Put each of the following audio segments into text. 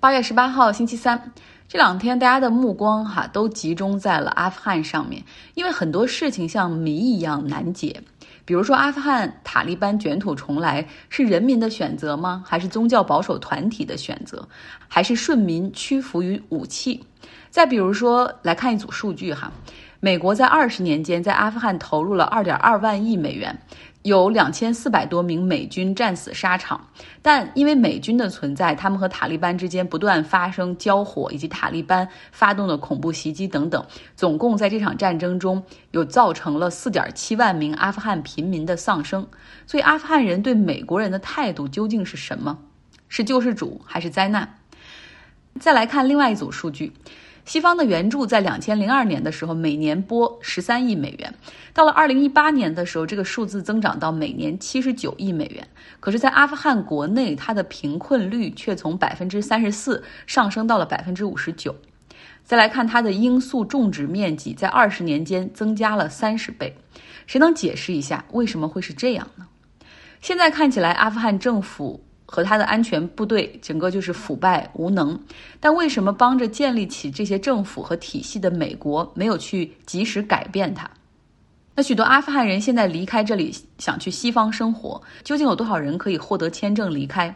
八月十八号，星期三，这两天大家的目光哈都集中在了阿富汗上面，因为很多事情像谜一样难解。比如说，阿富汗塔利班卷土重来是人民的选择吗？还是宗教保守团体的选择？还是顺民屈服于武器？再比如说，来看一组数据哈，美国在二十年间在阿富汗投入了二点二万亿美元。有两千四百多名美军战死沙场，但因为美军的存在，他们和塔利班之间不断发生交火，以及塔利班发动的恐怖袭击等等，总共在这场战争中有造成了四点七万名阿富汗平民的丧生。所以，阿富汗人对美国人的态度究竟是什么？是救世主还是灾难？再来看另外一组数据。西方的援助在两千零二年的时候，每年拨十三亿美元，到了二零一八年的时候，这个数字增长到每年七十九亿美元。可是，在阿富汗国内，它的贫困率却从百分之三十四上升到了百分之五十九。再来看它的罂粟种植面积，在二十年间增加了三十倍。谁能解释一下为什么会是这样呢？现在看起来，阿富汗政府。和他的安全部队整个就是腐败无能，但为什么帮着建立起这些政府和体系的美国没有去及时改变它？那许多阿富汗人现在离开这里，想去西方生活，究竟有多少人可以获得签证离开？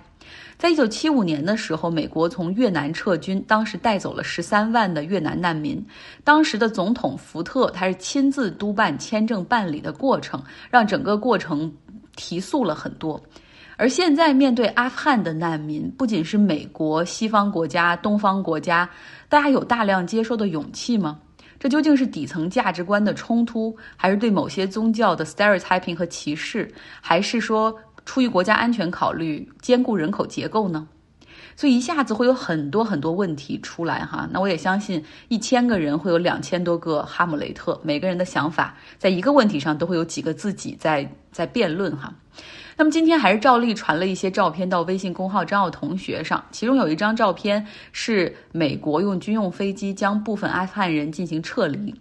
在一九七五年的时候，美国从越南撤军，当时带走了十三万的越南难民，当时的总统福特他是亲自督办签证办理的过程，让整个过程提速了很多。而现在面对阿富汗的难民，不仅是美国、西方国家、东方国家，大家有大量接受的勇气吗？这究竟是底层价值观的冲突，还是对某些宗教的 stereotyping 和歧视，还是说出于国家安全考虑，兼顾人口结构呢？所以一下子会有很多很多问题出来哈。那我也相信，一千个人会有两千多个哈姆雷特，每个人的想法在一个问题上都会有几个自己在在辩论哈。那么今天还是照例传了一些照片到微信公号张奥同学上，其中有一张照片是美国用军用飞机将部分阿富汗人进行撤离，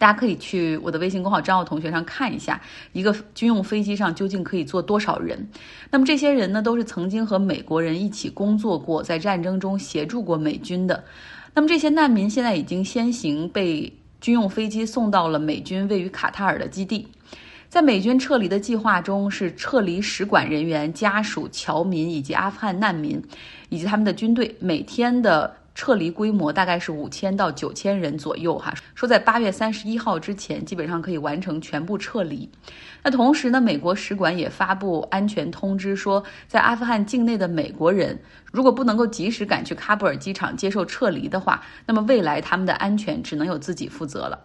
大家可以去我的微信公号张奥同学上看一下，一个军用飞机上究竟可以坐多少人。那么这些人呢，都是曾经和美国人一起工作过，在战争中协助过美军的。那么这些难民现在已经先行被军用飞机送到了美军位于卡塔尔的基地。在美军撤离的计划中，是撤离使馆人员、家属、侨民以及阿富汗难民，以及他们的军队。每天的撤离规模大概是五千到九千人左右，哈。说在八月三十一号之前，基本上可以完成全部撤离。那同时呢，美国使馆也发布安全通知，说在阿富汗境内的美国人，如果不能够及时赶去喀布尔机场接受撤离的话，那么未来他们的安全只能由自己负责了。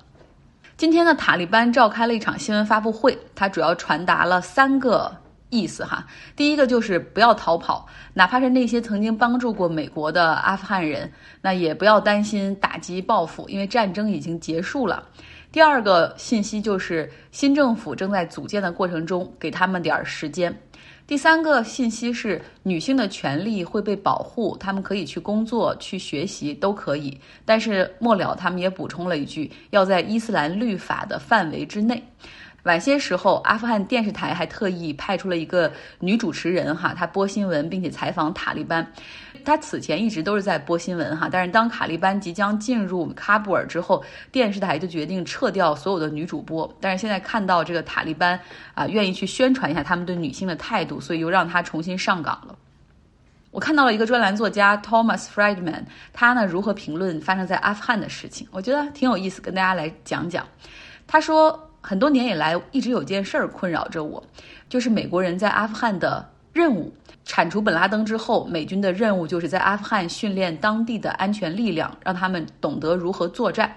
今天呢，塔利班召开了一场新闻发布会，它主要传达了三个意思哈。第一个就是不要逃跑，哪怕是那些曾经帮助过美国的阿富汗人，那也不要担心打击报复，因为战争已经结束了。第二个信息就是新政府正在组建的过程中，给他们点时间。第三个信息是，女性的权利会被保护，她们可以去工作、去学习，都可以。但是末了，他们也补充了一句，要在伊斯兰律法的范围之内。晚些时候，阿富汗电视台还特意派出了一个女主持人，哈，她播新闻，并且采访塔利班。她此前一直都是在播新闻，哈，但是当塔利班即将进入喀布尔之后，电视台就决定撤掉所有的女主播。但是现在看到这个塔利班啊，愿意去宣传一下他们对女性的态度，所以又让她重新上岗了。我看到了一个专栏作家 Thomas Friedman，他呢如何评论发生在阿富汗的事情，我觉得挺有意思，跟大家来讲讲。他说。很多年以来，一直有件事儿困扰着我，就是美国人在阿富汗的任务。铲除本拉登之后，美军的任务就是在阿富汗训练当地的安全力量，让他们懂得如何作战。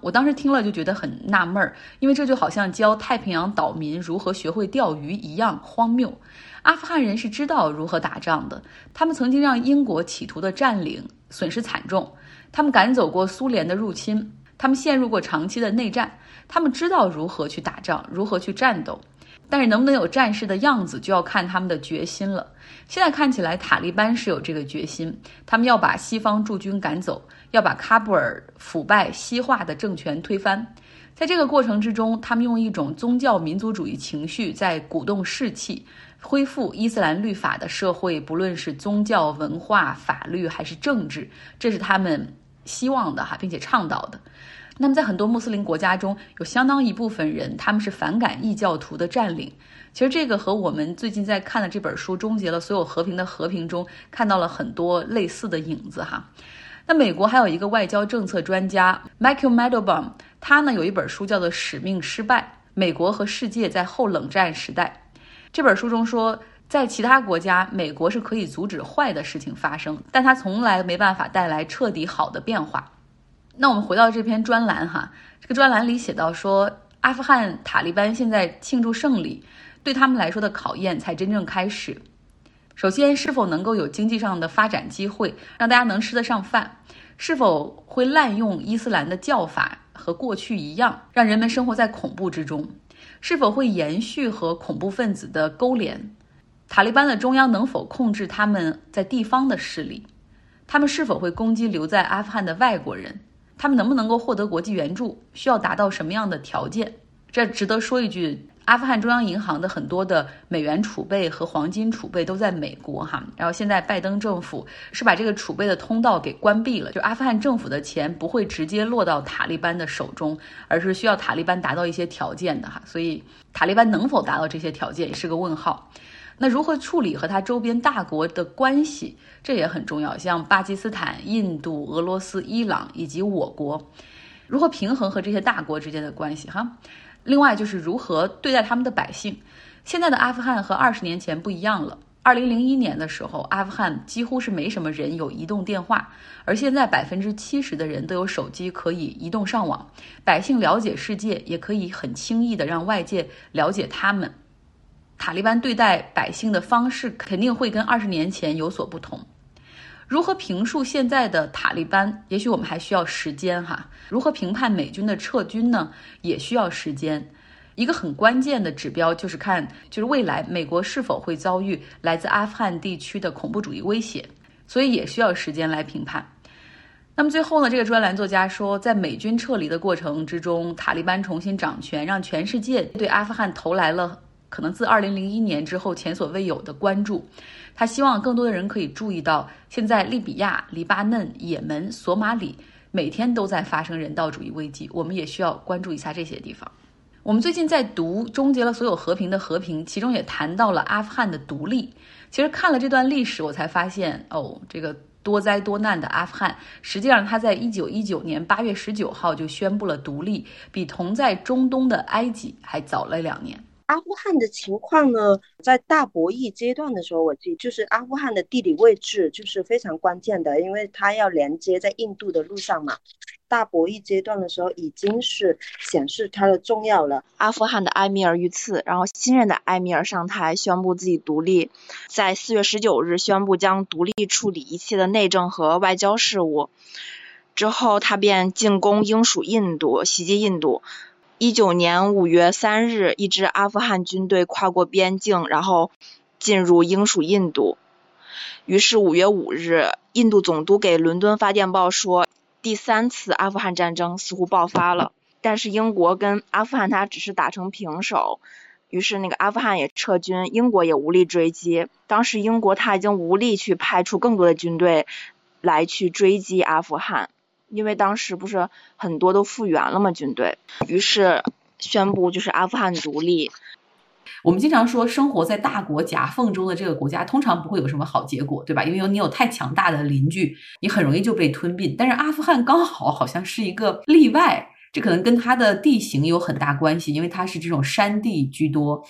我当时听了就觉得很纳闷儿，因为这就好像教太平洋岛民如何学会钓鱼一样荒谬。阿富汗人是知道如何打仗的，他们曾经让英国企图的占领损失惨重，他们赶走过苏联的入侵。他们陷入过长期的内战，他们知道如何去打仗，如何去战斗，但是能不能有战士的样子，就要看他们的决心了。现在看起来，塔利班是有这个决心，他们要把西方驻军赶走，要把喀布尔腐败西化的政权推翻。在这个过程之中，他们用一种宗教民族主义情绪在鼓动士气，恢复伊斯兰律法的社会，不论是宗教、文化、法律还是政治，这是他们希望的哈，并且倡导的。那么，在很多穆斯林国家中，有相当一部分人他们是反感异教徒的占领。其实，这个和我们最近在看的这本书《终结了所有和平的和平》中看到了很多类似的影子哈。那美国还有一个外交政策专家 Michael Mandelbaum，他呢有一本书叫做《使命失败：美国和世界在后冷战时代》。这本书中说，在其他国家，美国是可以阻止坏的事情发生，但它从来没办法带来彻底好的变化。那我们回到这篇专栏哈，这个专栏里写到说，阿富汗塔利班现在庆祝胜利，对他们来说的考验才真正开始。首先，是否能够有经济上的发展机会，让大家能吃得上饭？是否会滥用伊斯兰的教法，和过去一样，让人们生活在恐怖之中？是否会延续和恐怖分子的勾连？塔利班的中央能否控制他们在地方的势力？他们是否会攻击留在阿富汗的外国人？他们能不能够获得国际援助？需要达到什么样的条件？这值得说一句。阿富汗中央银行的很多的美元储备和黄金储备都在美国哈，然后现在拜登政府是把这个储备的通道给关闭了，就阿富汗政府的钱不会直接落到塔利班的手中，而是需要塔利班达到一些条件的哈，所以塔利班能否达到这些条件也是个问号。那如何处理和他周边大国的关系，这也很重要，像巴基斯坦、印度、俄罗斯、伊朗以及我国，如何平衡和这些大国之间的关系哈？另外就是如何对待他们的百姓。现在的阿富汗和二十年前不一样了。二零零一年的时候，阿富汗几乎是没什么人有移动电话，而现在百分之七十的人都有手机可以移动上网。百姓了解世界，也可以很轻易的让外界了解他们。塔利班对待百姓的方式肯定会跟二十年前有所不同。如何评述现在的塔利班？也许我们还需要时间哈。如何评判美军的撤军呢？也需要时间。一个很关键的指标就是看，就是未来美国是否会遭遇来自阿富汗地区的恐怖主义威胁，所以也需要时间来评判。那么最后呢，这个专栏作家说，在美军撤离的过程之中，塔利班重新掌权，让全世界对阿富汗投来了可能自二零零一年之后前所未有的关注。他希望更多的人可以注意到，现在利比亚、黎巴嫩、也门、索马里每天都在发生人道主义危机，我们也需要关注一下这些地方。我们最近在读《终结了所有和平的和平》，其中也谈到了阿富汗的独立。其实看了这段历史，我才发现，哦，这个多灾多难的阿富汗，实际上它在一九一九年八月十九号就宣布了独立，比同在中东的埃及还早了两年。阿富汗的情况呢，在大博弈阶段的时候，我记就是阿富汗的地理位置就是非常关键的，因为它要连接在印度的路上嘛。大博弈阶段的时候，已经是显示它的重要了。阿富汗的埃米尔遇刺，然后新任的埃米尔上台，宣布自己独立，在四月十九日宣布将独立处理一切的内政和外交事务。之后，他便进攻英属印度，袭击印度。一九年五月三日，一支阿富汗军队跨过边境，然后进入英属印度。于是五月五日，印度总督给伦敦发电报说，第三次阿富汗战争似乎爆发了。但是英国跟阿富汗他只是打成平手，于是那个阿富汗也撤军，英国也无力追击。当时英国他已经无力去派出更多的军队来去追击阿富汗。因为当时不是很多都复原了嘛，军队，于是宣布就是阿富汗独立。我们经常说，生活在大国夹缝中的这个国家，通常不会有什么好结果，对吧？因为有你有太强大的邻居，你很容易就被吞并。但是阿富汗刚好好像是一个例外。这可能跟它的地形有很大关系，因为它是这种山地居多，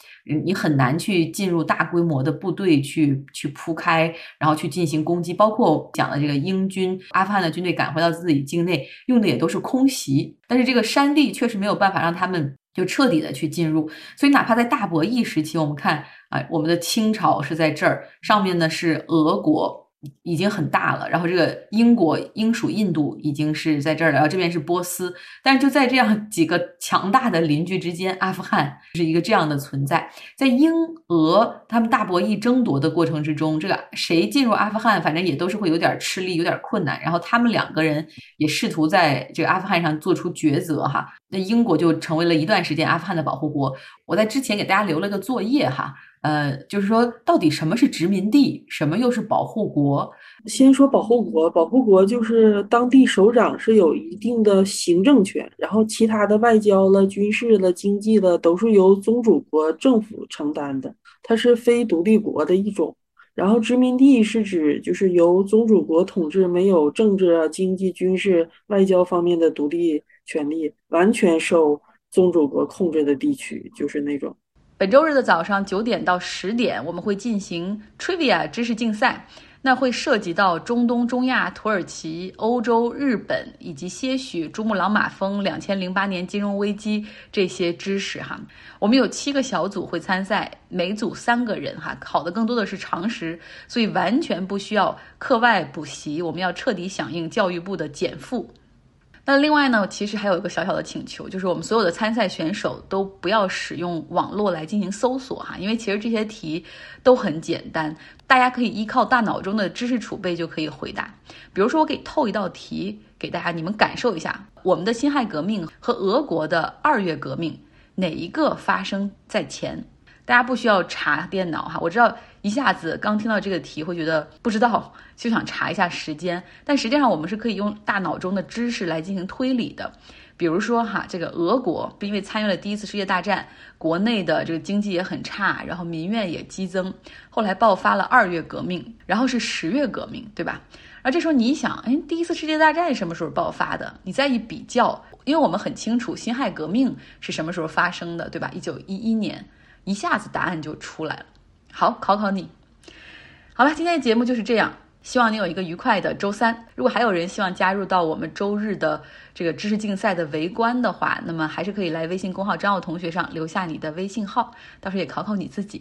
你很难去进入大规模的部队去去铺开，然后去进行攻击。包括讲的这个英军，阿富汗的军队赶回到自己境内，用的也都是空袭。但是这个山地确实没有办法让他们就彻底的去进入，所以哪怕在大博弈时期，我们看啊，我们的清朝是在这儿，上面呢是俄国。已经很大了，然后这个英国英属印度已经是在这儿了，然后这边是波斯，但是就在这样 几个强大的邻居之间，阿富汗是一个这样的存在。在英俄他们大博弈争夺的过程之中，这个谁进入阿富汗，反正也都是会有点吃力，有点困难。然后他们两个人也试图在这个阿富汗上做出抉择哈。那英国就成为了一段时间阿富汗的保护国。我在之前给大家留了个作业哈。呃，就是说，到底什么是殖民地，什么又是保护国？先说保护国，保护国就是当地首长是有一定的行政权，然后其他的外交了、军事了、经济了，都是由宗主国政府承担的，它是非独立国的一种。然后殖民地是指就是由宗主国统治，没有政治、经济、军事、外交方面的独立权利，完全受宗主国控制的地区，就是那种。本周日的早上九点到十点，我们会进行 Trivia 知识竞赛，那会涉及到中东、中亚、土耳其、欧洲、日本以及些许珠穆朗玛峰、两千零八年金融危机这些知识哈。我们有七个小组会参赛，每组三个人哈，考的更多的是常识，所以完全不需要课外补习。我们要彻底响应教育部的减负。那另外呢，其实还有一个小小的请求，就是我们所有的参赛选手都不要使用网络来进行搜索哈，因为其实这些题都很简单，大家可以依靠大脑中的知识储备就可以回答。比如说，我给透一道题给大家，你们感受一下，我们的辛亥革命和俄国的二月革命哪一个发生在前？大家不需要查电脑哈，我知道一下子刚听到这个题会觉得不知道，就想查一下时间。但实际上我们是可以用大脑中的知识来进行推理的。比如说哈，这个俄国因为参与了第一次世界大战，国内的这个经济也很差，然后民怨也激增，后来爆发了二月革命，然后是十月革命，对吧？而这时候你想，哎，第一次世界大战什么时候爆发的？你再一比较，因为我们很清楚辛亥革命是什么时候发生的，对吧？一九一一年。一下子答案就出来了，好，考考你。好了，今天的节目就是这样，希望你有一个愉快的周三。如果还有人希望加入到我们周日的这个知识竞赛的围观的话，那么还是可以来微信公号张奥同学上留下你的微信号，到时候也考考你自己。